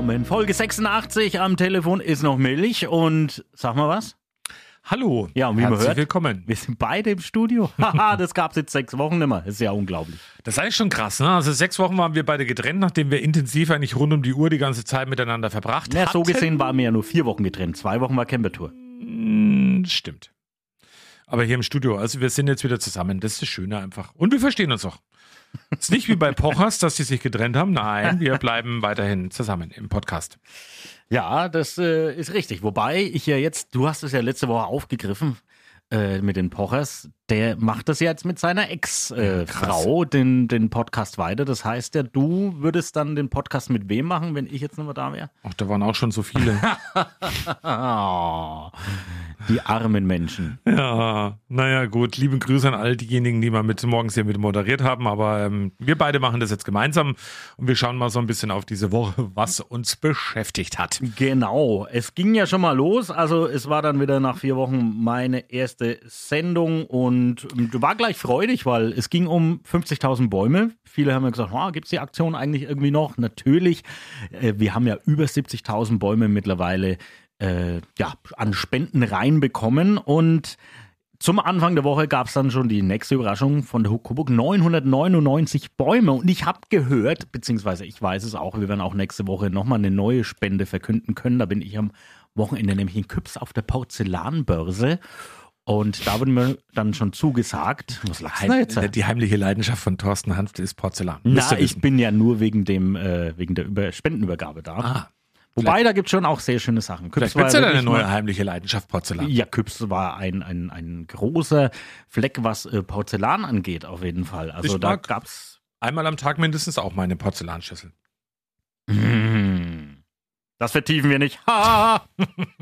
willkommen. Folge 86 am Telefon ist noch Milch und sag mal was? Hallo. Ja, und wie man Herzlich hört, willkommen. wir sind beide im Studio. Haha, das gab's jetzt sechs Wochen nicht mehr. Das ist ja unglaublich. Das ist eigentlich schon krass, ne? Also sechs Wochen waren wir beide getrennt, nachdem wir intensiv eigentlich rund um die Uhr die ganze Zeit miteinander verbracht Ja, so gesehen waren wir ja nur vier Wochen getrennt. Zwei Wochen war Campertour. Hm, Stimmt. Aber hier im Studio, also wir sind jetzt wieder zusammen. Das ist das Schöne einfach. Und wir verstehen uns auch. Es ist nicht wie bei Pochers, dass die sich getrennt haben. Nein, wir bleiben weiterhin zusammen im Podcast. Ja, das äh, ist richtig. Wobei ich ja jetzt, du hast es ja letzte Woche aufgegriffen äh, mit den Pochers. Der macht das jetzt mit seiner Ex-Frau, den, den Podcast weiter. Das heißt ja, du würdest dann den Podcast mit wem machen, wenn ich jetzt nicht mehr da wäre? Ach, da waren auch schon so viele. Die armen Menschen. Ja, naja, gut. Liebe Grüße an all diejenigen, die mal mit morgens hier mit moderiert haben. Aber ähm, wir beide machen das jetzt gemeinsam und wir schauen mal so ein bisschen auf diese Woche, was uns beschäftigt hat. Genau, es ging ja schon mal los. Also es war dann wieder nach vier Wochen meine erste Sendung und ähm, war gleich freudig, weil es ging um 50.000 Bäume. Viele haben ja gesagt, oh, gibt es die Aktion eigentlich irgendwie noch? Natürlich, äh, wir haben ja über 70.000 Bäume mittlerweile äh, ja, an Spenden reinbekommen und zum Anfang der Woche gab es dann schon die nächste Überraschung von der Huckleburg. 999 Bäume. Und ich habe gehört, beziehungsweise ich weiß es auch, wir werden auch nächste Woche nochmal eine neue Spende verkünden können. Da bin ich am Wochenende nämlich in Küps auf der Porzellanbörse. Und da wurde mir dann schon zugesagt. Was lachst da jetzt? Die heimliche Leidenschaft von Thorsten Hanft ist Porzellan. Na, ich bin ja nur wegen, dem, äh, wegen der Über Spendenübergabe da. Ah, Wobei, da gibt es schon auch sehr schöne Sachen. vielleicht war ja wirklich neue heimliche Leidenschaft Porzellan. Ja, Küps war ein, ein, ein großer Fleck, was äh, Porzellan angeht, auf jeden Fall. Also Ich da mag- gab's. Einmal am Tag mindestens auch meine Porzellanschüssel. Mm, Das vertiefen wir nicht. Ha!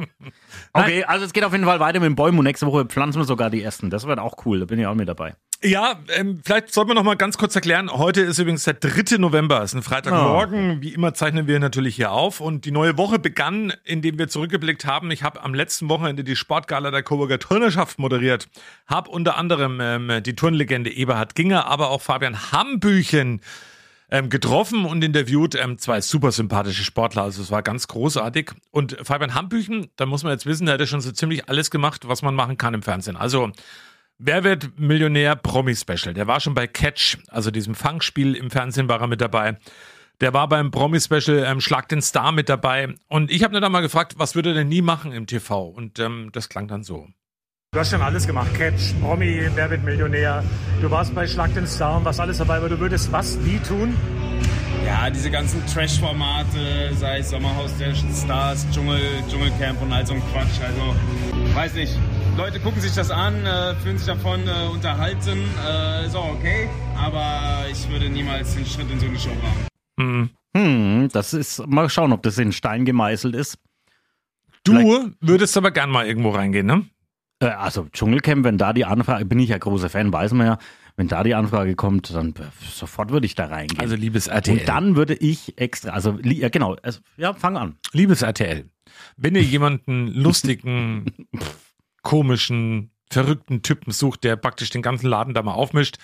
okay, also es geht auf jeden Fall weiter mit den Bäumen und nächste Woche pflanzen wir sogar die ersten. Das wird auch cool, da bin ich auch mit dabei. Ja, ähm, vielleicht sollten wir noch mal ganz kurz erklären. Heute ist übrigens der 3. November, ist ein Freitagmorgen. Wie immer zeichnen wir natürlich hier auf. Und die neue Woche begann, indem wir zurückgeblickt haben. Ich habe am letzten Wochenende die Sportgala der Coburger Turnerschaft moderiert. Habe unter anderem ähm, die Turnlegende Eberhard Ginger, aber auch Fabian Hambüchen ähm, getroffen und interviewt. Ähm, zwei super sympathische Sportler, also es war ganz großartig. Und Fabian Hambüchen, da muss man jetzt wissen, der hat ja schon so ziemlich alles gemacht, was man machen kann im Fernsehen. Also Wer wird Millionär Promi Special? Der war schon bei Catch, also diesem Fangspiel im Fernsehen war er mit dabei. Der war beim Promi Special ähm, Schlag den Star mit dabei. Und ich habe ihn dann mal gefragt, was würde er denn nie machen im TV? Und ähm, das klang dann so. Du hast schon alles gemacht. Catch, Promi, Wer wird Millionär. Du warst bei Schlag den Star und warst alles dabei, aber du würdest was nie tun? Ja, diese ganzen Trash-Formate, sei es Sommerhaus der Stars, Dschungel, Dschungelcamp und all so ein Quatsch. Also, weiß nicht. Leute gucken sich das an, äh, fühlen sich davon äh, unterhalten. Äh, ist auch okay, aber ich würde niemals den Schritt in so eine Show wagen. Hm. Hm, das ist, mal schauen, ob das in Stein gemeißelt ist. Du würdest aber gern mal irgendwo reingehen, ne? Äh, also Dschungelcamp, wenn da die Anfrage, bin ich ja großer Fan, weiß man ja, wenn da die Anfrage kommt, dann sofort würde ich da reingehen. Also liebes RTL. und dann würde ich extra, also ja genau, also, ja, fang an. Liebes RTL, wenn ihr jemanden lustigen, komischen, verrückten Typen sucht, der praktisch den ganzen Laden da mal aufmischt,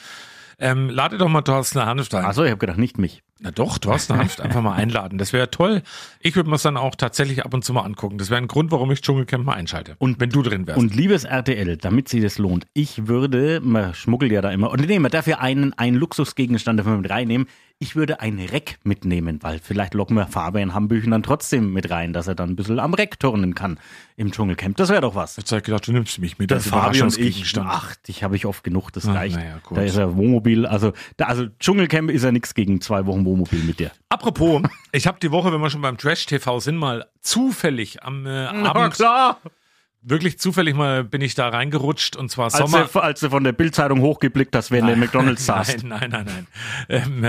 ähm, ladet doch mal Thorsten Hanft ein. Also ich habe gedacht, nicht mich. Na doch, Thorsten Hanft einfach mal einladen. Das wäre toll. Ich würde mir das dann auch tatsächlich ab und zu mal angucken. Das wäre ein Grund, warum ich Dschungelcamp mal einschalte. Und wenn du drin wärst. Und liebes RTL, damit sich das lohnt, ich würde, man schmuggelt ja da immer, und nee, man darf ja einen, einen Luxusgegenstand dafür mit reinnehmen. Ich würde ein Reck mitnehmen, weil vielleicht locken wir Fabian Hambüchen dann trotzdem mit rein, dass er dann ein bisschen am Reck turnen kann im Dschungelcamp. Das wäre doch was. Jetzt habe ich gedacht, du nimmst mich mit als Fabi und ich, ach, dich habe ich oft genug, das reicht. na ja, da ist ja Wohnmobil, also, da, also Dschungelcamp ist ja nichts gegen zwei Wochen Wohnmobil mit dir. Apropos, ich habe die Woche, wenn wir schon beim Trash-TV sind, mal zufällig am äh, Abend klar. Wirklich zufällig mal bin ich da reingerutscht und zwar Als Sommer. du, als du von der Bildzeitung hochgeblickt hast, während du in McDonalds saßt. Nein, nein, nein, nein. Ähm,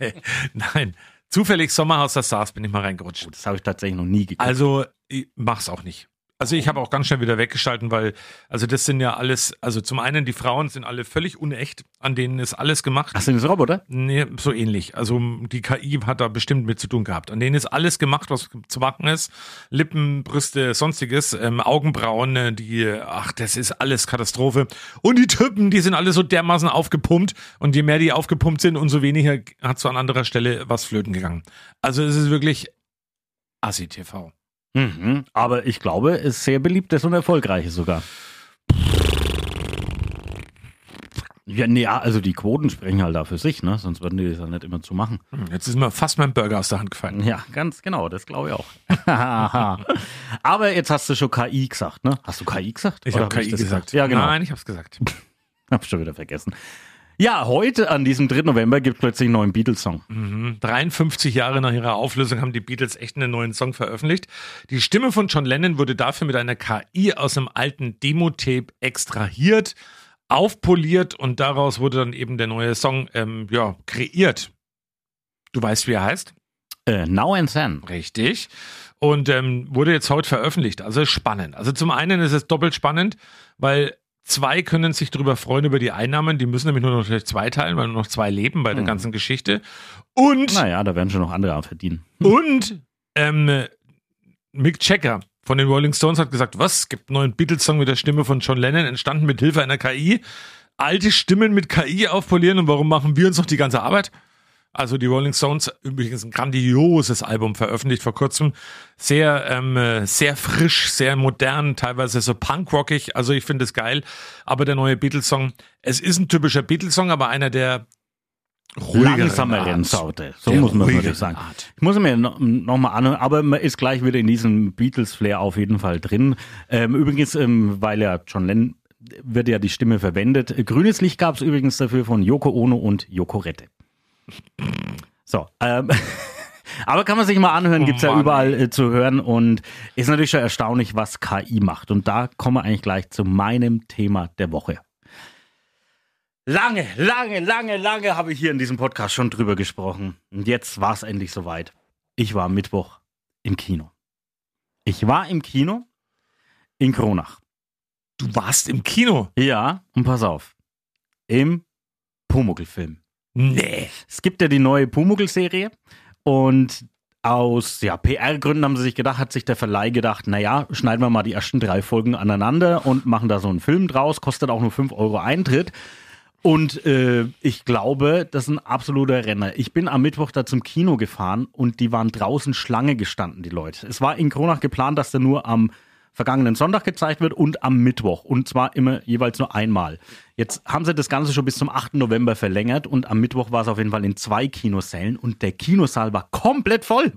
äh, nein. Zufällig Sommerhaus der Stars bin ich mal reingerutscht. Das habe ich tatsächlich noch nie geguckt. Also, ich mach's auch nicht. Also ich habe auch ganz schnell wieder weggeschalten, weil, also das sind ja alles, also zum einen die Frauen sind alle völlig unecht, an denen ist alles gemacht. Ach, sind das Roboter? Nee, so ähnlich. Also die KI hat da bestimmt mit zu tun gehabt. An denen ist alles gemacht, was zu machen ist. Lippen, Brüste, sonstiges, ähm, Augenbrauen, äh, die, ach, das ist alles Katastrophe. Und die Typen, die sind alle so dermaßen aufgepumpt. Und je mehr die aufgepumpt sind, umso weniger hat so an anderer Stelle was flöten gegangen. Also es ist wirklich Assi-TV. Mhm. Aber ich glaube, es ist sehr beliebtes und erfolgreiches sogar. Ja, nee, also die Quoten sprechen halt da für sich, ne? Sonst würden die das ja nicht immer zu machen. Hm, Jetzt ist mir fast mein Burger aus der Hand gefallen. Ja, ganz genau, das glaube ich auch. Aber jetzt hast du schon KI gesagt, ne? Hast du KI gesagt? Ich habe hab KI das gesagt. Ja, genau. Nein, ich habe es gesagt. Hab schon wieder vergessen. Ja, heute an diesem 3. November gibt es plötzlich einen neuen Beatles-Song. 53 Jahre nach ihrer Auflösung haben die Beatles echt einen neuen Song veröffentlicht. Die Stimme von John Lennon wurde dafür mit einer KI aus einem alten Demo-Tape extrahiert, aufpoliert und daraus wurde dann eben der neue Song ähm, ja, kreiert. Du weißt, wie er heißt? Äh, Now and Then. Richtig. Und ähm, wurde jetzt heute veröffentlicht. Also spannend. Also zum einen ist es doppelt spannend, weil zwei können sich darüber freuen über die Einnahmen. Die müssen nämlich nur noch zwei teilen, weil nur noch zwei leben bei der ganzen Geschichte. Und Naja, da werden schon noch andere verdienen. und ähm, Mick Checker von den Rolling Stones hat gesagt, was? Es gibt einen neuen Beatles-Song mit der Stimme von John Lennon, entstanden mit Hilfe einer KI. Alte Stimmen mit KI aufpolieren und warum machen wir uns noch die ganze Arbeit? Also die Rolling Stones, übrigens ein grandioses Album veröffentlicht vor kurzem. Sehr, ähm, äh, sehr frisch, sehr modern, teilweise so punkrockig. Also ich finde es geil. Aber der neue Beatles-Song, es ist ein typischer Beatles-Song, aber einer der langsameren. Sorte. So Der muss man wirklich sagen. Art. Ich muss mir noch, noch anhören, aber man ist gleich wieder in diesem Beatles-Flair auf jeden Fall drin. Ähm, übrigens, ähm, weil ja John Lennon wird ja die Stimme verwendet. Grünes Licht gab es übrigens dafür von Yoko Ono und Yoko Rette. So, ähm, aber kann man sich mal anhören, Oh gibt's ja überall äh, zu hören und ist natürlich schon erstaunlich, was KI macht. Und da kommen wir eigentlich gleich zu meinem Thema der Woche. Lange, lange, lange, lange habe ich hier in diesem Podcast schon drüber gesprochen. Und jetzt war es endlich soweit. Ich war am Mittwoch im Kino. Ich war im Kino in Kronach. Du warst im Kino? Ja, und pass auf. Im Pumuckl-Film. Nee. Es gibt ja die neue Pumuckl-Serie und aus ja, PR-Gründen haben sie sich gedacht, hat sich der Verleih gedacht, naja, schneiden wir mal die ersten drei Folgen aneinander und machen da so einen Film draus, kostet auch nur 5 Euro Eintritt. Und äh, ich glaube, das ist ein absoluter Renner. Ich bin am Mittwoch da zum Kino gefahren und die waren draußen Schlange gestanden, die Leute. Es war in Kronach geplant, dass der nur am vergangenen Sonntag gezeigt wird und am Mittwoch. Und zwar immer jeweils nur einmal. Jetzt haben sie das Ganze schon bis zum 8. November verlängert und am Mittwoch war es auf jeden Fall in zwei Kinosälen und der Kinosaal war komplett voll.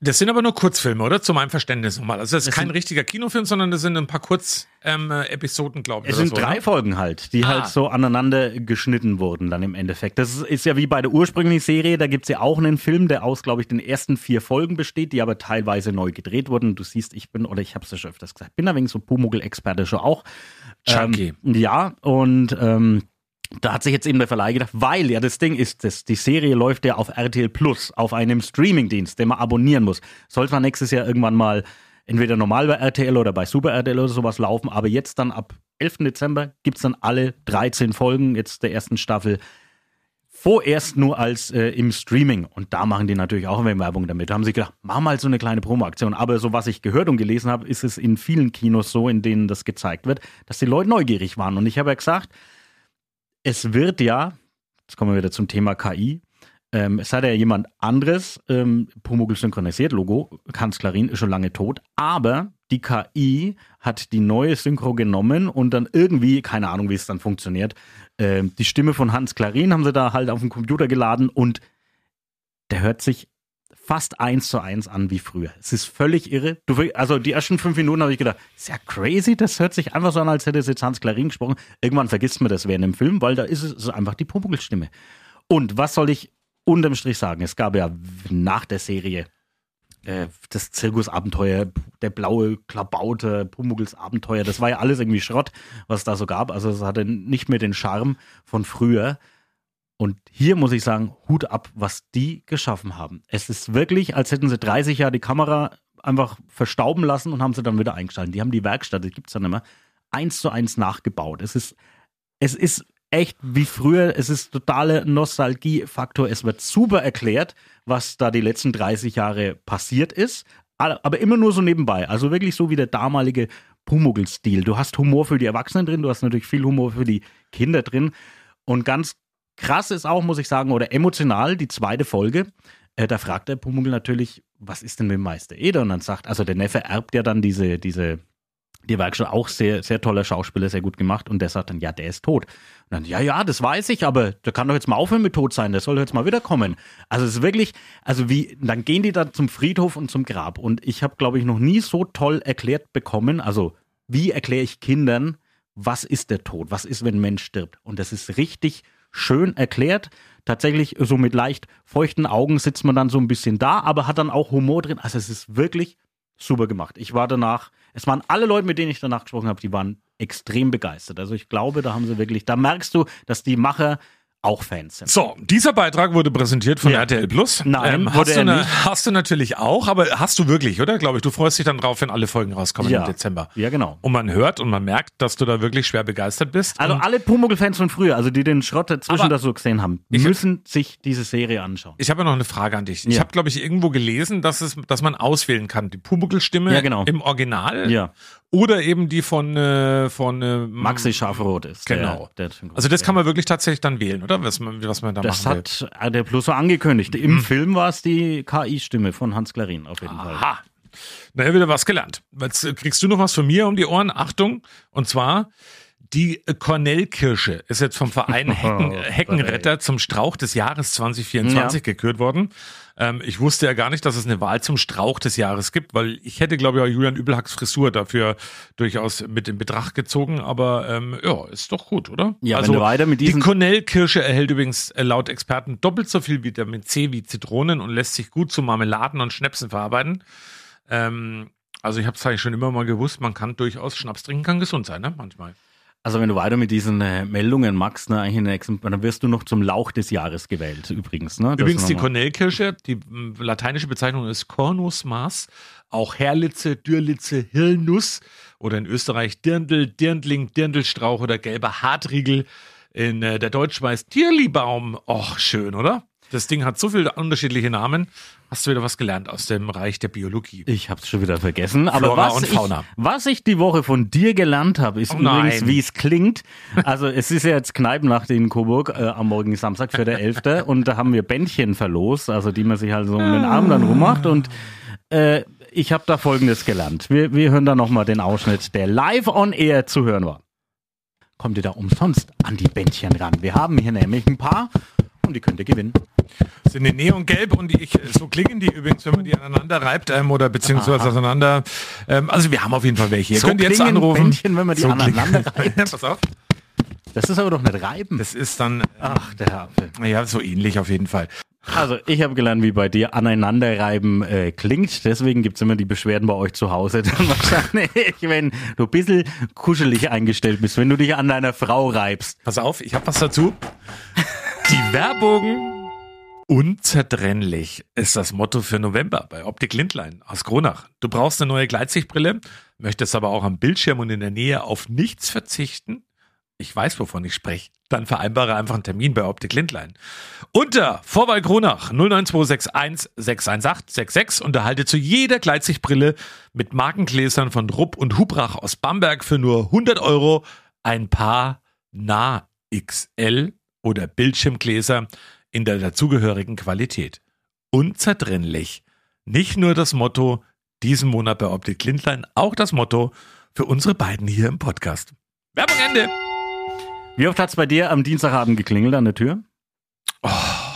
Das sind aber nur Kurzfilme, oder? Zu meinem Verständnis nochmal. Also das ist Es kein richtiger Kinofilm, sondern das sind ein paar Kurz-Episoden, glaube ich. Es oder sind so, drei ne? Folgen halt, die Ah. halt so aneinander geschnitten wurden dann im Endeffekt. Das ist, ja wie bei der ursprünglichen Serie, da gibt's ja auch einen Film, der aus, glaube ich, den ersten vier Folgen besteht, die aber teilweise neu gedreht wurden. Du siehst, ich bin, oder ich habe es ja schon öfters gesagt, bin ein wenig so Pumuckl-Experte schon auch. Chunky. Ähm, ja, und ähm, da hat sich jetzt eben der Verleih gedacht, weil ja das Ding ist, das, die Serie läuft ja auf RTL Plus, auf einem Streamingdienst, den man abonnieren muss. Soll zwar nächstes Jahr irgendwann mal entweder normal bei RTL oder bei Super RTL oder sowas laufen, aber jetzt dann ab 11. Dezember gibt's dann alle 13 Folgen jetzt der ersten Staffel vorerst nur als äh, im Streaming. Und da machen die natürlich auch Werbung damit. Da haben sie gedacht, mach mal so eine kleine Promoaktion. Aber so was ich gehört und gelesen habe, ist es in vielen Kinos so, in denen das gezeigt wird, dass die Leute neugierig waren. Und ich habe ja gesagt, es wird ja, jetzt kommen wir wieder zum Thema KI, ähm, es hat ja jemand anderes ähm, Pumuckl synchronisiert, Logo, Hans Klarin ist schon lange tot, aber die KI hat die neue Synchro genommen und dann irgendwie, keine Ahnung, wie es dann funktioniert, ähm, die Stimme von Hans Klarin haben sie da halt auf den Computer geladen und der hört sich fast eins zu eins an wie früher. Es ist völlig irre. Du, also die ersten fünf Minuten habe ich gedacht, ist ja crazy, das hört sich einfach so an, als hätte es jetzt Hans Klarin gesprochen. Irgendwann vergisst man das während dem Film, weil da ist es, es ist einfach die Pumuckl-Stimme. Und was soll ich unterm Strich sagen? Es gab ja nach der Serie äh, das Zirkusabenteuer, der blaue Klabauter, Pumuckls Abenteuer, das war ja alles irgendwie Schrott, was es da so gab. Also es hatte nicht mehr den Charme von früher. Und hier muss ich sagen, Hut ab, was die geschaffen haben. Es ist wirklich, als hätten sie 30 Jahre die Kamera einfach verstauben lassen und haben sie dann wieder eingeschaltet. Die haben die Werkstatt, das gibt es dann immer, eins zu eins nachgebaut. Es ist, es ist echt wie früher, es ist totaler Nostalgiefaktor. Es wird super erklärt, was da die letzten 30 Jahre passiert ist, aber immer nur so nebenbei. Also wirklich so wie der damalige Pumuckl-Stil. Du hast Humor für die Erwachsenen drin, du hast natürlich viel Humor für die Kinder drin. Und ganz krass ist auch, muss ich sagen, oder emotional, die zweite Folge. Äh, da fragt der Pumuckl natürlich, was ist denn mit dem Meister Eder? Und dann sagt, also der Neffe erbt ja dann diese, diese, die Werkstatt auch sehr, sehr toller Schauspieler, sehr gut gemacht. Und der sagt dann, ja, der ist tot. Und dann, ja, ja, das weiß ich, aber der kann doch jetzt mal aufhören mit tot sein, der soll jetzt mal wiederkommen. Also es ist wirklich, also wie, dann gehen die dann zum Friedhof und zum Grab. Und ich habe, glaube ich, noch nie so toll erklärt bekommen, also wie erkläre ich Kindern, was ist der Tod? Was ist, wenn ein Mensch stirbt? Und das ist richtig schön erklärt. Tatsächlich so mit leicht feuchten Augen sitzt man dann so ein bisschen da, aber hat dann auch Humor drin. Also es ist wirklich super gemacht. Ich war danach, es waren alle Leute, mit denen ich danach gesprochen habe, die waren extrem begeistert. Also ich glaube, da haben sie wirklich, da merkst du, dass die Macher auch Fans sind. So, dieser Beitrag wurde präsentiert von Ja. RTL Plus. Ähm, Nein, hast, wurde du er na- nicht. hast du natürlich auch, aber hast du wirklich, oder? Glaube ich, du freust dich dann drauf, wenn alle Folgen rauskommen Ja. im Dezember. Ja, genau. Und man hört und man merkt, dass du da wirklich schwer begeistert bist. Also alle Pumuckl-Fans von früher, also die den Schrott dazwischen Aber da so gesehen haben, ich- müssen sich diese Serie anschauen. ich habe ja noch eine Frage an dich. Ich Ja. habe, glaube ich, irgendwo gelesen, dass es, dass man auswählen kann. Die Pumuckl-Stimme Ja, genau. im Original Ja. Oder eben die von, äh, von äh, Maxi Schafrot ist. Genau. Der, der Also das kann man wirklich tatsächlich dann wählen, oder? Was man, was man da Das machen will. hat RTL Plus so angekündigt. Im Film war es die KI-Stimme von Hans Klarin auf jeden Fall. Aha. Na, ja, wieder was gelernt. Jetzt äh, kriegst du noch was von mir um die Ohren. Achtung. Und zwar, die äh, Cornell-Kirsche ist jetzt vom Verein Hecken, äh, Heckenretter zum Strauch des Jahres 2024 gekürt worden. Ähm, ich wusste ja gar nicht, dass es eine Wahl zum Strauch des Jahres gibt, weil ich hätte, glaube ich, auch Julian Übelhacks Frisur dafür durchaus mit in Betracht gezogen. Aber ähm, ja, ist doch gut, oder? Also, Ja, wenn du weiter mit diesen- Die Cornell-Kirsche erhält übrigens äh, laut Experten doppelt so viel Vitamin C wie Zitronen und lässt sich gut zu Marmeladen und Schnäpsen verarbeiten. Ähm, also ich habe es eigentlich schon immer mal gewusst, man kann durchaus Schnaps trinken, kann gesund sein, ne? Manchmal. Also wenn du weiter mit diesen äh, Meldungen magst, ne, eigentlich in der nächsten, dann wirst du noch zum Lauch des Jahres gewählt, übrigens. Ne? Das Übrigens die Cornellkirsche, die m, lateinische Bezeichnung ist Cornus Mars, auch Herlitze, Dürlitze, Hirnuss oder in Österreich Dirndl, Dirndling, Dirndlstrauch oder gelber Hartriegel. In äh, der Deutschschweiz Tierlibaum. Och, schön, oder? Das Ding hat so viele unterschiedliche Namen. Hast du wieder was gelernt aus dem Reich der Biologie? Ich hab's schon wieder vergessen. Aber Flora was, und Fauna. Ich, was ich die Woche von dir gelernt habe, ist Oh übrigens, wie es klingt. Also es ist ja jetzt Kneipennacht in Coburg äh, am morgen Samstag für der 11. und da haben wir Bändchen verlost, also die man sich halt so um den Arm dann rummacht und äh, ich habe da Folgendes gelernt. Wir, wir hören da nochmal den Ausschnitt, der live on air zu hören war. Kommt ihr da umsonst an die Bändchen ran. Wir haben hier nämlich ein paar und die könnt ihr gewinnen. Sind in Neongelb und die, ich, so klingen die übrigens, wenn man die aneinander reibt ähm, oder beziehungsweise Aha. auseinander. Ähm, also wir haben auf jeden Fall welche. Ihr So könnt jetzt anrufen. Bändchen, wenn man die klingen- aneinander reibt. pass auf. Das ist aber doch nicht reiben. Das ist dann, Ach, der Apfel. ja, so ähnlich auf jeden Fall. Also, ich habe gelernt, wie bei dir aneinanderreiben äh, klingt. Deswegen gibt's immer die Beschwerden bei euch zu Hause. Dann wahrscheinlich, wenn du ein bisschen kuschelig eingestellt bist, wenn du dich an deiner Frau reibst. Pass auf, ich habe was dazu. Die Werbung unzertrennlich ist das Motto für November bei Optik Lindlein aus Kronach. Du brauchst eine neue Gleitsichtbrille, möchtest aber auch am Bildschirm und in der Nähe auf nichts verzichten. Ich weiß, wovon ich spreche. Dann vereinbare einfach einen Termin bei Optik Lindlein. Unter Vorwahl Kronach 09261 618 66 und erhalte zu jeder Gleitsichtbrille mit Markengläsern von Rupp und Hubrach aus Bamberg für nur 100 Euro ein Paar Nah XL oder Bildschirmgläser in der dazugehörigen Qualität. Unzertrennlich. Nicht nur das Motto diesen Monat bei Optik Lindlein, auch das Motto für unsere beiden hier im Podcast. Werbung Ende. Wie oft hat's bei dir am Dienstagabend geklingelt an der Tür?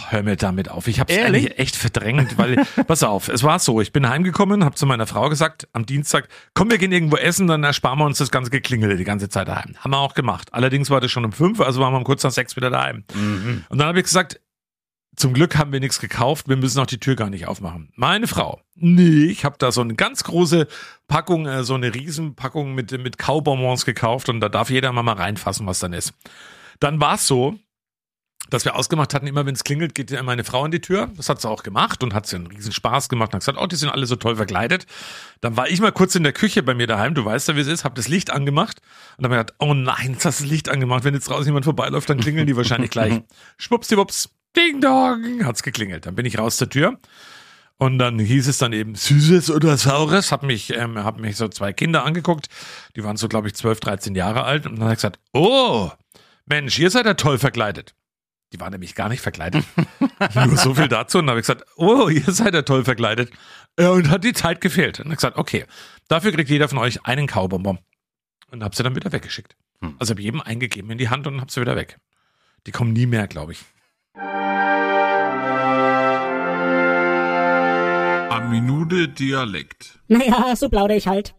Hör mir damit auf. Ich habe es echt verdrängt, weil, pass auf, es war so, ich bin heimgekommen, habe zu meiner Frau gesagt, am Dienstag, komm, wir gehen irgendwo essen, dann ersparen wir uns das ganze Geklingel die ganze Zeit daheim. Haben wir auch gemacht. Allerdings war das schon um fünf, also waren wir um kurz nach sechs wieder daheim. Und dann habe ich gesagt, Zum Glück haben wir nichts gekauft, wir müssen auch die Tür gar nicht aufmachen. Meine Frau, nee, ich habe da so eine ganz große Packung, äh, so eine Riesenpackung mit, mit Kaubonbons gekauft und da darf jeder mal, mal reinfassen, was dann ist. Dann war es so, dass wir ausgemacht hatten, immer wenn es klingelt, geht ja meine Frau an die Tür. Das hat sie auch gemacht und hat sie einen riesen Spaß gemacht und hat gesagt, oh, die sind alle so toll verkleidet. Dann war ich mal kurz in der Küche bei mir daheim, du weißt ja, wie es ist, hab das Licht angemacht und dann habe ich gedacht, oh nein, jetzt hast du das Licht angemacht. Wenn jetzt draußen jemand vorbeiläuft, dann klingeln die wahrscheinlich gleich. Schwuppsdiwupps, ding dong, hat's geklingelt. Dann bin ich raus zur Tür. Und dann hieß es dann eben Süßes oder Saures. Hab mich, ähm, hab mich so zwei Kinder angeguckt. Die waren so, glaube ich, 12, 13 Jahre alt. Und dann hat ich gesagt, oh, Mensch, ihr seid ja toll verkleidet. Die waren nämlich gar nicht verkleidet. Nur so viel dazu. Und dann habe ich gesagt, oh, ihr seid ja toll verkleidet. Und hat die Zeit gefehlt. Und dann gesagt, okay, dafür kriegt jeder von euch einen Kaubonbon. Und habe sie dann wieder weggeschickt. Also habe jedem eingegeben in die Hand und habe sie wieder weg. Die kommen nie mehr, glaube ich. A Minute Dialekt. Naja, so plaudere ich halt.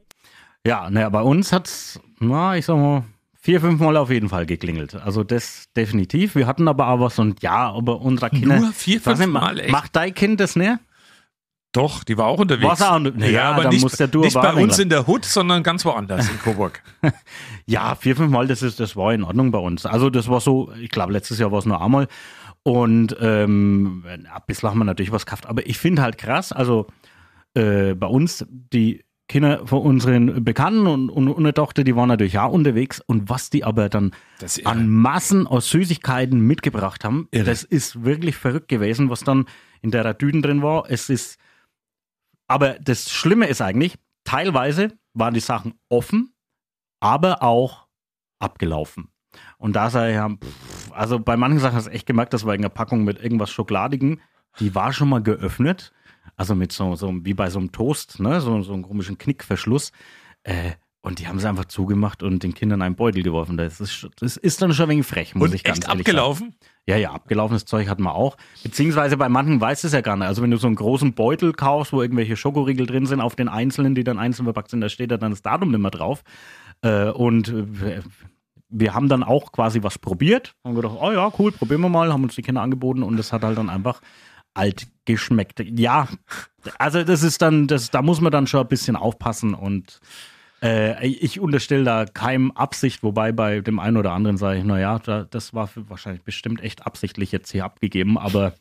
Ja, naja, bei uns hat's, na, ich sag mal, vier, fünf Mal auf jeden Fall geklingelt. Also das definitiv. Wir hatten aber auch was und ja, aber unserer Kinder. Nur vier, fünf nicht, Mal, echt? Macht dein Kind das, ne? Doch, die war auch unterwegs. War's auch nicht- naja, aber dann nicht, muss der Dur nicht bei uns in der Hut, sondern ganz woanders in Coburg. Ja, vier, fünf Mal, das, ist, das war in Ordnung bei uns. Also das war so, ich glaube, letztes Jahr war es nur einmal. Und ähm, bislang haben wir natürlich was gekauft. Aber ich finde halt krass, also äh, bei uns, die Kinder von unseren Bekannten und, und unsere Tochter, die waren natürlich auch unterwegs. Und was die aber dann an Massen aus Süßigkeiten mitgebracht haben, Irre. das ist wirklich verrückt gewesen, was dann in der Düden drin war. Es ist, aber das Schlimme ist eigentlich, teilweise waren die Sachen offen, aber auch abgelaufen. Und da sei ja, pff, also bei manchen Sachen hast du echt gemerkt, das war irgendeine Packung mit irgendwas Schokoladigen, die war schon mal geöffnet, also mit so, so wie bei so einem Toast, ne, so, so einem komischen Knickverschluss. Äh, und die haben sie einfach zugemacht und den Kindern einen Beutel geworfen. Das ist, das ist dann schon ein wenig frech, muss Und ich ganz echt ehrlich abgelaufen? sagen. Ja, ja, abgelaufenes Zeug hatten wir auch. Beziehungsweise bei manchen weiß es ja gar nicht. Also wenn du so einen großen Beutel kaufst, wo irgendwelche Schokoriegel drin sind, auf den einzelnen, die dann einzeln verpackt sind, da steht da dann das Datum nicht mehr drauf. Äh, und äh, wir haben dann auch quasi was probiert. Haben gedacht, oh ja, cool, probieren wir mal. Haben uns die Kinder angeboten und es hat halt dann einfach alt geschmeckt. Ja, also das ist dann, das, da muss man dann schon ein bisschen aufpassen und äh, ich unterstelle da keinem Absicht, wobei bei dem einen oder anderen sage ich, naja, da, das war wahrscheinlich bestimmt echt absichtlich jetzt hier abgegeben, aber,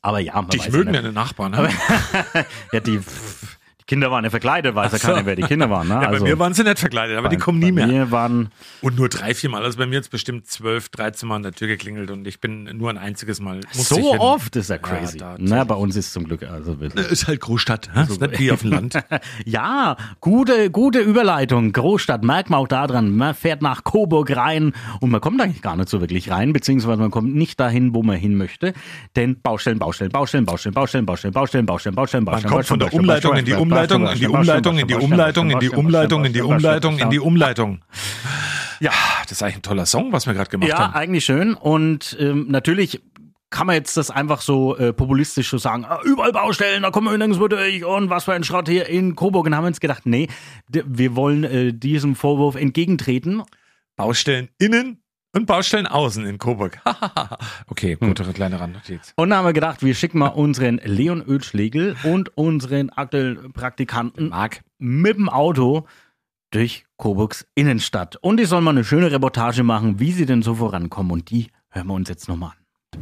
aber ja, man Dich mögen ja, deine Nachbarn, ne? Aber- ja, die, pff, die Kinder waren ja verkleidet, weiß ja so. keiner, wer die Kinder waren. Ne? Ja, bei mir waren sie nicht verkleidet, aber die bei- kommen nie mehr. Mir waren, Und nur drei, vier Mal. Also bei mir jetzt bestimmt zwölf, dreizehn Mal an der Tür geklingelt und ich bin nur ein einziges Mal. so oft ist ja crazy. da- Na, bei uns ist es zum Glück also wirklich. Ist halt Großstadt, hä? ist nicht wie auf dem Land. Ja, gute, gute Überleitung. Großstadt, merkt man auch daran. Man fährt nach Coburg rein und man kommt eigentlich gar nicht so wirklich rein, beziehungsweise man kommt nicht dahin, wo man hin möchte. Denn Baustellen, Baustellen, Baustellen, Baustellen, Baustellen, Baustellen, Baustellen, Baustellen, Baustellen, Man Baustellen. kommt von der Umleitung in die Umleitung, in die Umleitung, in die Umleitung, in die Umleitung, in die Umleitung, in die Umleitung. Ja, das ist eigentlich ein toller Song, was wir gerade gemacht Ja, haben. eigentlich schön. Und ähm, natürlich kann man jetzt das einfach so äh, populistisch so sagen, ah, überall Baustellen, da kommen wir nirgendwo durch und was für ein Schrott hier in Coburg. Und haben wir uns gedacht, nee, wir wollen äh, diesem Vorwurf entgegentreten Baustellen innen und Baustellen außen in Coburg. okay, Hm. gute kleine Randnotiz. Und dann haben wir gedacht, wir schicken mal unseren Leon Oetschlegel und unseren aktuellen Praktikanten Marc. mit dem Auto durch Coburgs Innenstadt. Und die sollen mal eine schöne Reportage machen, wie sie denn so vorankommen. Und die hören wir uns jetzt nochmal an.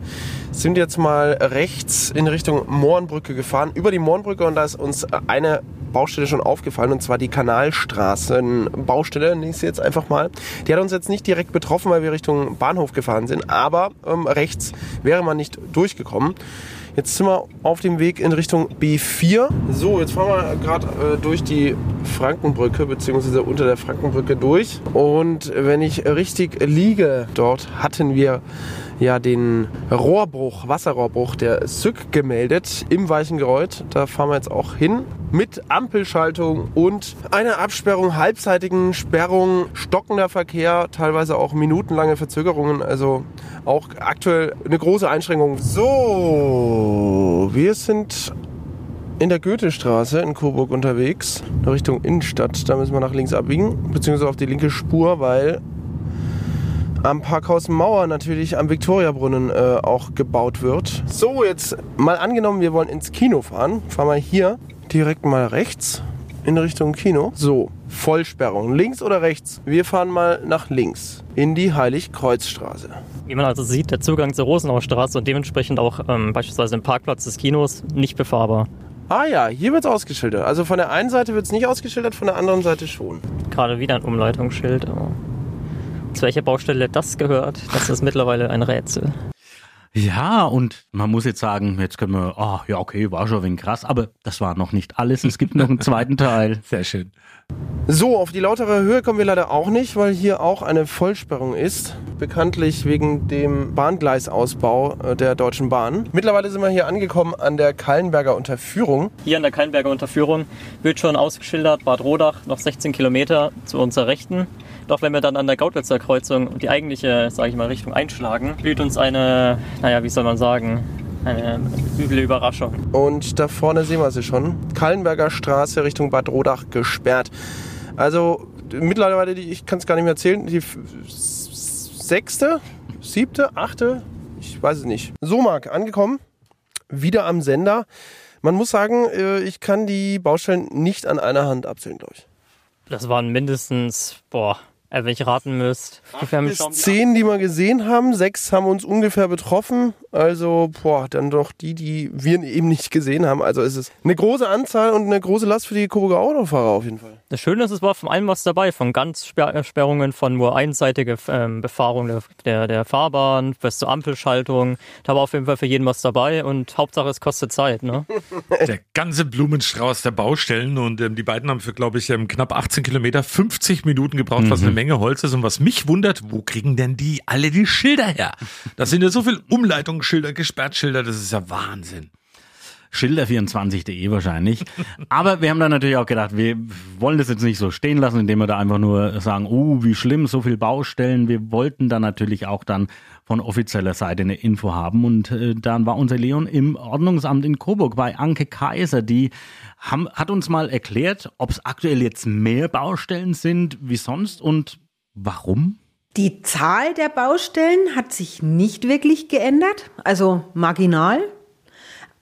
Sind jetzt mal rechts in Richtung Mohrenbrücke gefahren, über die Mohrenbrücke und da ist uns eine Baustelle schon aufgefallen und zwar die Kanalstraßenbaustelle, nenne ich sie jetzt einfach mal. Die hat uns jetzt nicht direkt betroffen, weil wir Richtung Bahnhof gefahren sind, aber ähm, rechts wäre man nicht durchgekommen. Jetzt sind wir auf dem Weg in Richtung B4. So, jetzt fahren wir gerade äh, durch die Frankenbrücke, beziehungsweise unter der Frankenbrücke durch. Und wenn ich richtig liege, dort hatten wir ja den Rohrbruch, Wasserrohrbruch der Sück gemeldet im Weichengereuth. Da fahren wir jetzt auch hin mit Ampelschaltung und einer Absperrung, halbseitigen Sperrung, stockender Verkehr, teilweise auch minutenlange Verzögerungen. Also auch aktuell eine große Einschränkung. So, wir sind in der Goethestraße in Coburg unterwegs, Richtung Innenstadt. Da müssen wir nach links abbiegen, beziehungsweise auf die linke Spur, weil am Parkhaus Mauer natürlich am Viktoriabrunnen äh, auch gebaut wird. So, jetzt mal angenommen, wir wollen ins Kino fahren. Fahren wir hier direkt mal rechts in Richtung Kino. So, Vollsperrung. Links oder rechts? Wir fahren mal nach links in die Heiligkreuzstraße. Wie man also sieht, der Zugang zur Rosenauer Straße und dementsprechend auch ähm, beispielsweise im Parkplatz des Kinos nicht befahrbar. Ah ja, hier wird es ausgeschildert. Also von der einen Seite wird es nicht ausgeschildert, von der anderen Seite schon. Gerade wieder ein Umleitungsschild. aber Zu welcher Baustelle das gehört, das ist mittlerweile ein Rätsel. Ja, und man muss jetzt sagen, jetzt können wir, ah, ja, okay, war schon ein wenig krass, aber das war noch nicht alles. Es gibt noch einen zweiten Teil. Sehr schön. So, auf die lautere Höhe kommen wir leider auch nicht, weil hier auch eine Vollsperrung ist. Bekanntlich wegen dem Bahngleisausbau äh, der Deutschen Bahn. Mittlerweile sind wir hier angekommen an der Kallenberger Unterführung. Hier an der Kallenberger Unterführung wird schon ausgeschildert, Bad Rodach, noch 16 Kilometer zu unserer Rechten. Doch wenn wir dann an der Gautwitzer Kreuzung die eigentliche, sage ich mal, Richtung einschlagen, blüht uns eine, naja, wie soll man sagen, eine üble Überraschung. Und da vorne sehen wir sie schon. Kallenberger Straße Richtung Bad Rodach gesperrt. Also mittlerweile, die, ich kann es gar nicht mehr zählen, die sechste, siebte, achte, ich weiß es nicht. So, Marc, angekommen. Wieder am Sender. Man muss sagen, äh, ich kann die Baustellen nicht an einer Hand abzählen, glaube ich. Das waren mindestens, boah, äh, wenn ich raten müsst. ungefähr zehn, die wir gesehen haben. Sechs haben uns ungefähr betroffen. Also, boah, dann doch die, die wir eben nicht gesehen haben. Also es ist eine große Anzahl und eine große Last für die Coburger Autofahrer auf jeden Fall. Das Schöne ist, es war von allem was dabei, von Ganzsperrungen, von nur einseitige ähm, Befahrung der, der, der Fahrbahn bis zur Ampelschaltung. Da war auf jeden Fall für jeden was dabei und Hauptsache es kostet Zeit. Ne? Der ganze Blumenstrauß der Baustellen und ähm, die beiden haben für, glaube ich, ähm, knapp 18 Kilometer 50 Minuten gebraucht, was eine Menge Holz ist. Und was mich wundert, wo kriegen denn die alle die Schilder her? Das sind ja so viel Umleitungsschilder, Gesperrtschilder, das ist ja Wahnsinn. Schilder24.de wahrscheinlich. Aber wir haben dann natürlich auch gedacht, wir wollen das jetzt nicht so stehen lassen, indem wir da einfach nur sagen, oh, wie schlimm, so viel Baustellen. Wir wollten dann natürlich auch dann von offizieller Seite eine Info haben. Und äh, dann war unser Leon im Ordnungsamt in Coburg bei Anke Kaiser, die haben, hat uns mal erklärt, ob es aktuell jetzt mehr Baustellen sind wie sonst und warum. Die Zahl der Baustellen hat sich nicht wirklich geändert, also marginal.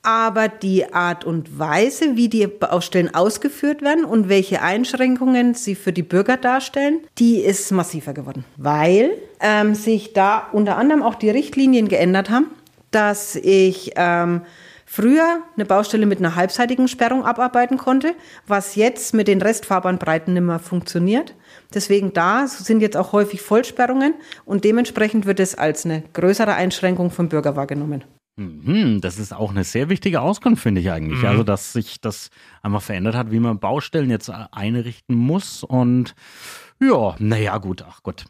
Aber die Art und Weise, wie die Baustellen ausgeführt werden und welche Einschränkungen sie für die Bürger darstellen, die ist massiver geworden, weil ähm, sich da unter anderem auch die Richtlinien geändert haben, dass ich ähm, früher eine Baustelle mit einer halbseitigen Sperrung abarbeiten konnte, was jetzt mit den Restfahrbahnbreiten nicht mehr funktioniert. Deswegen da sind jetzt auch häufig Vollsperrungen und dementsprechend wird es als eine größere Einschränkung vom Bürger wahrgenommen. Hm, das ist auch eine sehr wichtige Auskunft, finde ich eigentlich. Also, dass sich das einfach verändert hat, wie man Baustellen jetzt einrichten muss. Und ja, naja, gut, ach Gott.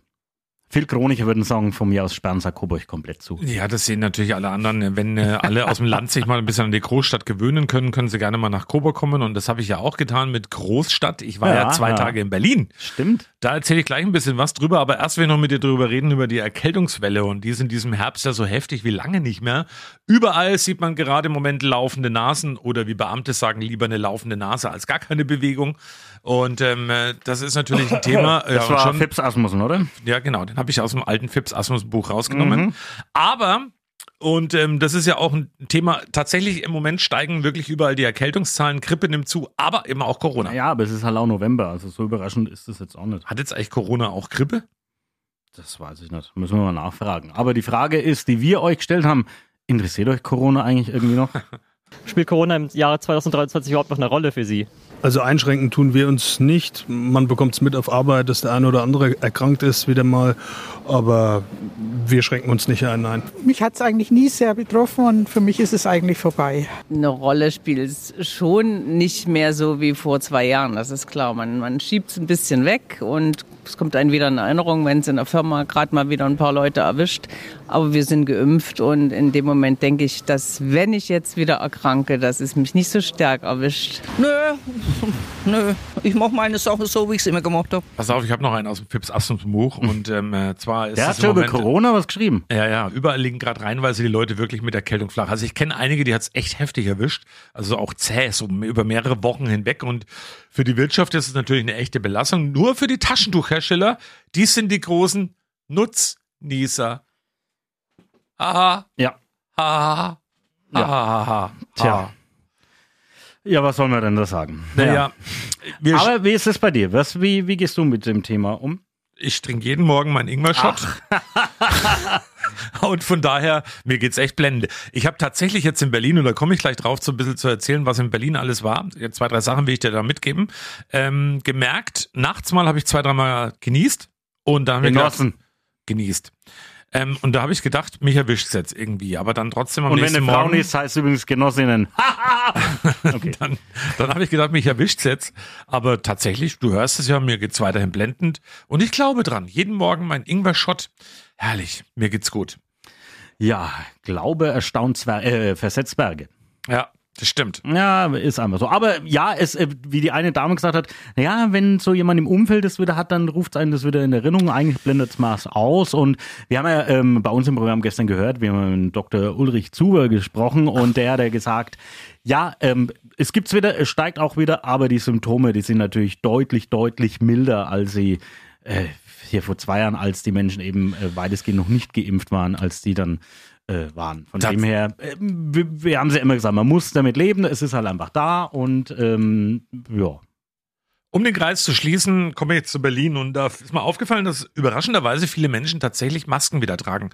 Viel Chroniker würden sagen, von mir aus sperren sie Coburg komplett zu. Ja, das sehen natürlich alle anderen. Wenn äh, alle aus dem Land sich mal ein bisschen an die Großstadt gewöhnen können, können sie gerne mal nach Coburg kommen. Und das habe ich ja auch getan mit Großstadt. Ich war ja, Ja, zwei ja. Tage in Berlin. Stimmt. Da erzähle ich gleich ein bisschen was drüber, aber erst will ich noch mit dir drüber reden, über die Erkältungswelle. Und die ist in diesem Herbst ja so heftig wie lange nicht mehr. Überall sieht man gerade im Moment laufende Nasen oder wie Beamte sagen, lieber eine laufende Nase als gar keine Bewegung. Und ähm, äh, das ist natürlich ein Thema. Das und war schon- Fips Asmussen, oder? ja, genau. Den habe ich aus dem alten Fips Asmus Buch rausgenommen. Aber, und ähm, das ist ja auch ein Thema, tatsächlich im Moment steigen wirklich überall die Erkältungszahlen, Grippe nimmt zu, aber immer auch Corona. Ja, aber es ist halt auch November, also so überraschend ist das jetzt auch nicht. Hat jetzt eigentlich Corona auch Grippe? Das weiß ich nicht. Müssen wir mal nachfragen. Aber die Frage ist, die wir euch gestellt haben, interessiert euch Corona eigentlich irgendwie noch? Spielt Corona im Jahre 2023 überhaupt noch eine Rolle für Sie? Also einschränken tun wir uns nicht. Man bekommt es mit auf Arbeit, dass der eine oder andere erkrankt ist wieder mal. Aber wir schränken uns nicht ein, nein. Mich hat es eigentlich nie sehr betroffen und für mich ist es eigentlich vorbei. Eine Rolle spielt es schon nicht mehr so wie vor zwei Jahren, das ist klar. Man, man schiebt es ein bisschen weg und es kommt einem wieder in Erinnerung, wenn es in der Firma gerade mal wieder ein paar Leute erwischt. Aber wir sind geimpft und in dem Moment denke ich, dass wenn ich jetzt wieder erkranke, dass es mich nicht so stark erwischt. Nö, nö. Ich mache meine Sache so, wie ich es immer gemacht habe. Pass auf, ich habe noch einen aus dem Fips Asmus Buch und ähm, äh, zwar ist Der es hat schon über Corona was geschrieben. Ja, ja, überall liegen gerade reinweise die Leute wirklich mit Erkältung flach. Also ich kenne einige, die hat's echt heftig erwischt. Also auch zäh, so über mehrere Wochen hinweg. Und für die Wirtschaft ist es natürlich eine echte Belastung. Nur für die Taschentuchhersteller, die sind die großen Nutz Haha. Ja. Haha. Ja. Haha. Tja. Ja, was soll man denn da sagen? Naja, wir Aber wie ist es bei dir? Was, wie, wie gehst du mit dem Thema um? ich trinke jeden Morgen meinen Ingwer-Shot. und von daher, mir geht's echt blendend. Ich habe tatsächlich jetzt in Berlin, und da komme ich gleich drauf, so ein bisschen zu erzählen, was in Berlin alles war. Jetzt zwei, drei Sachen will ich dir da mitgeben. Ähm, gemerkt, nachts mal habe ich zwei, dreimal genießt. Und dann haben wir Genossen. gedacht, genießt. Ähm, und da habe ich gedacht, mich erwischt's jetzt irgendwie. Aber dann trotzdem am Und wenn nächsten eine Frau Morgen... ist, heißt übrigens Genossinnen. dann dann habe ich gedacht, mich erwischt's jetzt. Aber tatsächlich, du hörst es ja, mir geht's weiterhin blendend. Und ich glaube dran. Jeden Morgen mein Ingwer-Shot. Herrlich, mir geht's gut. Ja, Glaube erstaunt Zwer äh, versetzt Berge. Ja, das stimmt. Ja, ist einfach so. Aber ja, es, äh, wie die eine Dame gesagt hat, ja, wenn so jemand im Umfeld das wieder hat, dann ruft einen das wieder in Erinnerung. Eigentlich blendet es mal aus. Und wir haben ja ähm, bei uns im Programm gestern gehört, wir haben mit Dr. Ulrich Zuber gesprochen und der hat ja gesagt, ja, ähm, es gibt's wieder, es steigt auch wieder, aber die Symptome, die sind natürlich deutlich, deutlich milder, als sie äh, hier vor zwei Jahren, als die Menschen eben äh, weitestgehend noch nicht geimpft waren, als die dann äh, waren. Von Das- dem her, äh, wir, wir haben sie immer gesagt, man muss damit leben, es ist halt einfach da und ähm, ja. Um den Kreis zu schließen, komme ich jetzt zu Berlin und da ist mir aufgefallen, dass überraschenderweise viele Menschen tatsächlich Masken wieder tragen.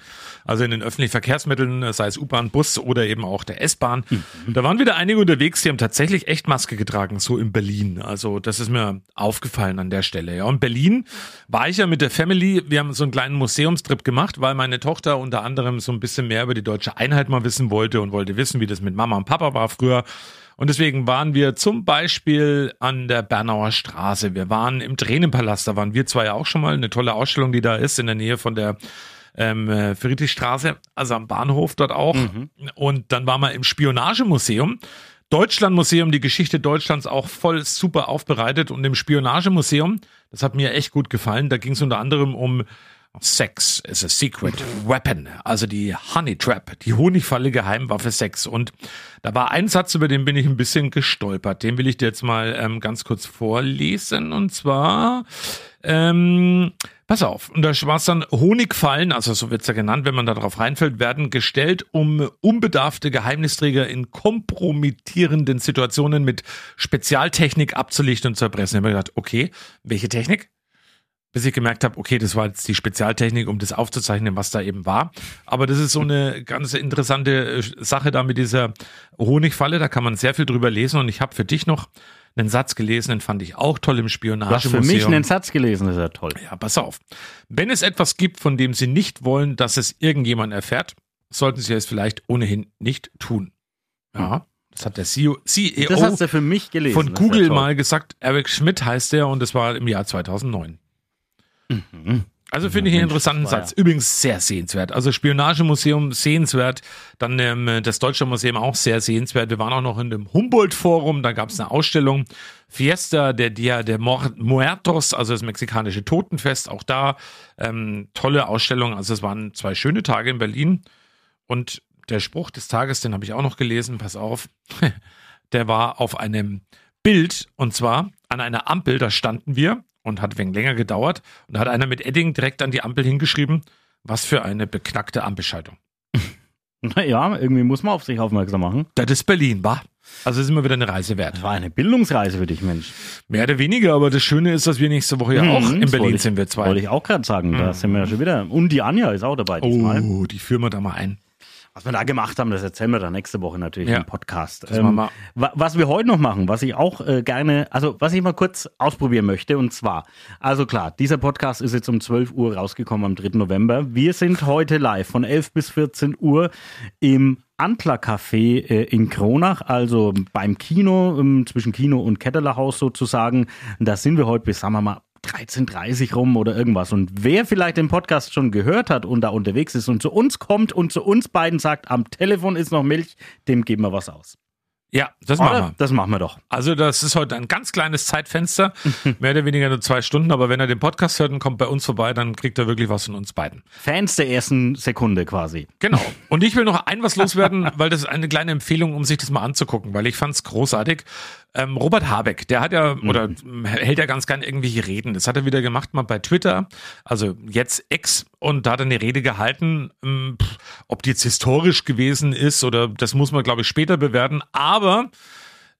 Also in den öffentlichen Verkehrsmitteln, sei es U-Bahn, Bus oder eben auch der S-Bahn. Da waren wieder einige unterwegs, die haben tatsächlich echt Maske getragen, so in Berlin. Also das ist mir aufgefallen an der Stelle. Ja, und Berlin war ich ja mit der Family, wir haben so einen kleinen Museumstrip gemacht, weil meine Tochter unter anderem so ein bisschen mehr über die deutsche Einheit mal wissen wollte und wollte wissen, wie das mit Mama und Papa war früher. Und deswegen waren wir zum Beispiel an der Bernauer Straße. Wir waren im Tränenpalast. Da waren wir zwei ja auch schon mal. Eine tolle Ausstellung, die da ist, in der Nähe von der ähm, äh, Friedrichstraße, also am Bahnhof dort auch. Und dann waren wir im Spionagemuseum. Deutschlandmuseum, die Geschichte Deutschlands auch voll super aufbereitet. Und im Spionagemuseum, das hat mir echt gut gefallen, da ging es unter anderem um Sex is a secret weapon, also die Honey Trap, die Honigfalle Geheimwaffe Sex. Und da war ein Satz, über den bin ich ein bisschen gestolpert. Den will ich dir jetzt mal ähm, ganz kurz vorlesen. Und zwar, ähm, pass auf, und da war es dann Honigfallen, also so wird's ja genannt, wenn man da drauf reinfällt, werden gestellt, um unbedarfte Geheimnisträger in kompromittierenden Situationen mit Spezialtechnik abzulichten und zu erpressen. Ich habe mir gedacht, okay, welche Technik? Bis ich gemerkt habe, okay, das war jetzt die Spezialtechnik, um das aufzuzeichnen, was da eben war. Aber das ist so eine ganz interessante äh, Sache da mit dieser Honigfalle. Da kann man sehr viel drüber lesen. Und ich habe für dich noch einen Satz gelesen, den fand ich auch toll im Du hast Spionagemuseum. für mich einen Satz gelesen, das ist ja toll. Ja, pass auf. Wenn es etwas gibt, von dem Sie nicht wollen, dass es irgendjemand erfährt, sollten Sie es vielleicht ohnehin nicht tun. Ja, das hat der CEO, CEO Das hast du für mich gelesen. von Google mal gesagt. Eric Schmidt heißt der und das war im Jahr 2009. Also finde ich einen interessanten Satz. Übrigens sehr sehenswert. Also Spionagemuseum sehenswert. Dann ähm, das Deutsche Museum auch sehr sehenswert. Wir waren auch noch in dem Humboldt-Forum. Da gab es eine Ausstellung. Fiesta der Dia de Muertos, also das mexikanische Totenfest. Auch da ähm, tolle Ausstellung. Also es waren zwei schöne Tage in Berlin. Und der Spruch des Tages, den habe ich auch noch gelesen. Pass auf. Der war auf einem Bild und zwar an einer Ampel. Da standen wir und hat wenig länger gedauert. Und da hat einer mit Edding direkt an die Ampel hingeschrieben, was für eine beknackte Ampelschaltung. Naja, irgendwie muss man auf sich aufmerksam machen. Das ist Berlin, war. Also ist immer wieder eine Reise wert. Das war eine Bildungsreise für dich, Mensch. Mehr oder weniger, aber das Schöne ist, dass wir nächste Woche ja Mhm, auch in Berlin ich- sind, wir zwei. Wollte ich auch gerade sagen, da sind wir ja schon wieder. Und die Anja ist auch dabei diesmal. Oh, die führen wir da mal ein. Was wir da gemacht haben, das erzählen wir dann nächste Woche natürlich Ja, im Podcast. machen wir. wa- was wir heute noch machen, was ich auch äh, gerne, also was ich mal kurz ausprobieren möchte, und zwar, also klar, dieser Podcast ist jetzt um 12 Uhr rausgekommen am 3. November. Wir sind heute live von 11 bis 14 Uhr im Antler Café äh, in Kronach, also beim Kino, ähm, zwischen Kino und Kettelerhaus sozusagen. Da sind wir heute bis, sagen wir mal, 13.30 rum oder irgendwas. Und wer vielleicht den Podcast schon gehört hat und da unterwegs ist und zu uns kommt und zu uns beiden sagt, am Telefon ist noch Milch, dem geben wir was aus. Ja, das Oder? machen wir. Das machen wir doch. Also das ist heute ein ganz kleines Zeitfenster, mehr oder weniger nur zwei Stunden, aber wenn er den Podcast hört und kommt bei uns vorbei, dann kriegt er wirklich was von uns beiden. Fans der ersten Sekunde quasi. Genau. Und ich will noch ein was loswerden, weil das ist eine kleine Empfehlung, um sich das mal anzugucken, weil ich fand es großartig. Ähm, Robert Habeck, der hat ja oder hält ja ganz gern irgendwelche Reden. Das hat er wieder gemacht mal bei Twitter, also jetzt Ex und da hat er eine Rede gehalten. Ähm, pff, Ob die jetzt historisch gewesen ist oder das muss man, glaube ich, später bewerten. Aber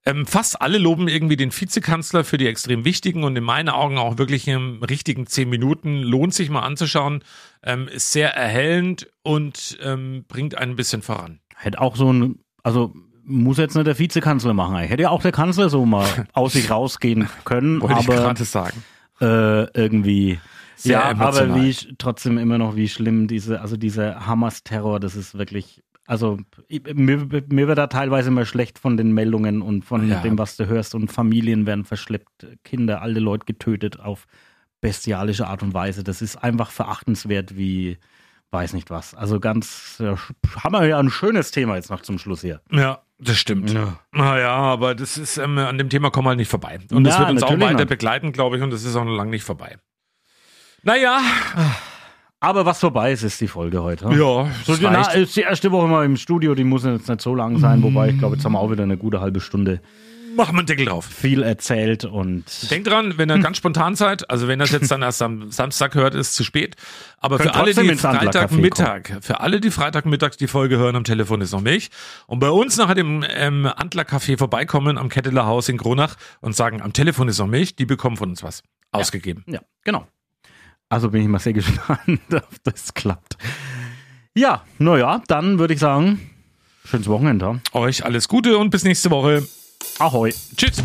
ähm, fast alle loben irgendwie den Vizekanzler für die extrem wichtigen und in meinen Augen auch wirklich im richtigen zehn Minuten. Lohnt sich mal anzuschauen. Ähm, ist sehr erhellend und ähm, bringt einen ein bisschen voran. Hätte auch so ein, also muss jetzt nicht der Vizekanzler machen. eigentlich. Hätte ja auch der Kanzler so mal aus sich rausgehen können, Wollte ich aber gerade sagen. äh, irgendwie. Sehr ja, emotional. aber wie trotzdem immer noch wie schlimm diese, also dieser Hamas-Terror, das ist wirklich, also ich- mir, mir wird da teilweise immer schlecht von den Meldungen und von Ja. dem, was du hörst und Familien werden verschleppt, Kinder, alte Leute getötet auf bestialische Art und Weise. Das ist einfach verachtenswert wie weiß nicht was. Also ganz, ja, haben wir ja ein schönes Thema jetzt noch zum Schluss hier. Ja, das stimmt. Naja, aber das ist, ähm, an dem Thema kommen wir halt nicht vorbei. Und das Ja, wird uns auch weiter begleiten, glaube ich, und das ist auch noch lange nicht vorbei. Naja, Aber was vorbei ist, ist die Folge heute. Ja, so, das die, na, ist die erste Woche mal im Studio, die muss jetzt nicht so lang sein, wobei ich glaube, jetzt haben wir auch wieder eine gute halbe Stunde machen wir einen Deckel drauf. viel erzählt und Denkt dran, wenn ihr ganz spontan seid, also wenn ihr das jetzt dann erst am Samstag hört, ist zu spät. Aber Könnt für alle, die Freitagmittag, für alle, die Freitagmittag die Folge hören am Telefon, ist noch Milch. Und bei uns nachher dem ähm, Antler Café vorbeikommen am Ketteler Haus in Kronach und sagen, am Telefon ist noch Milch, die bekommen von uns was ausgegeben. Ja, genau. Also bin ich mal sehr gespannt, ob das klappt. Ja, naja, dann würde ich sagen, schönes Wochenende. Euch alles Gute und bis nächste Woche. Ahoi. Tschüss.